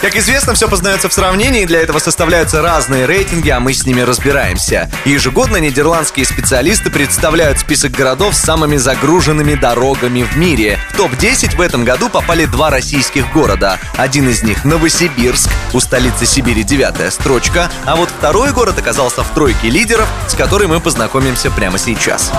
Как известно, все познается в сравнении, для этого составляются разные рейтинги, а мы с ними разбираемся. Ежегодно нидерландские специалисты представляют список городов с самыми загруженными дорогами в мире. В топ-10 в этом году попали два российских города. Один из них Новосибирск, у столицы Сибири девятая строчка, а вот второй город оказался в тройке лидеров, с которой мы познакомимся прямо сейчас.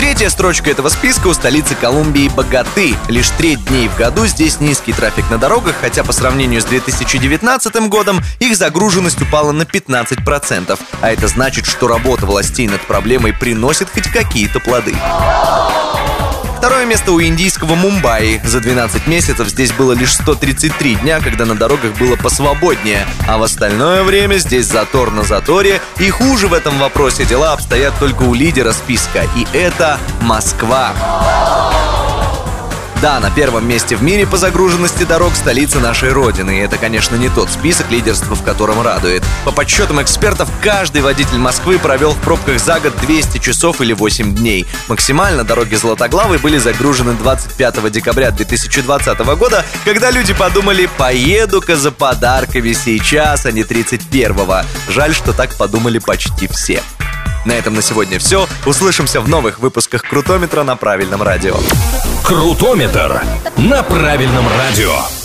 Третья строчка этого списка у столицы Колумбии Богаты. Лишь треть дней в году здесь низкий трафик на дорогах, хотя по сравнению с 2019 годом их загруженность упала на 15%. А это значит, что работа властей над проблемой приносит хоть какие-то плоды. Второе место у индийского Мумбаи. За 12 месяцев здесь было лишь 133 дня, когда на дорогах было посвободнее. А в остальное время здесь затор на заторе. И хуже в этом вопросе дела обстоят только у лидера списка. И это Москва. Да, на первом месте в мире по загруженности дорог столица нашей Родины. И это, конечно, не тот список, лидерства в котором радует. По подсчетам экспертов, каждый водитель Москвы провел в пробках за год 200 часов или 8 дней. Максимально дороги Златоглавой были загружены 25 декабря 2020 года, когда люди подумали «поеду-ка за подарками сейчас, а не 31-го». Жаль, что так подумали почти все. На этом на сегодня все. Услышимся в новых выпусках Крутометра на правильном радио. Крутометр на правильном радио.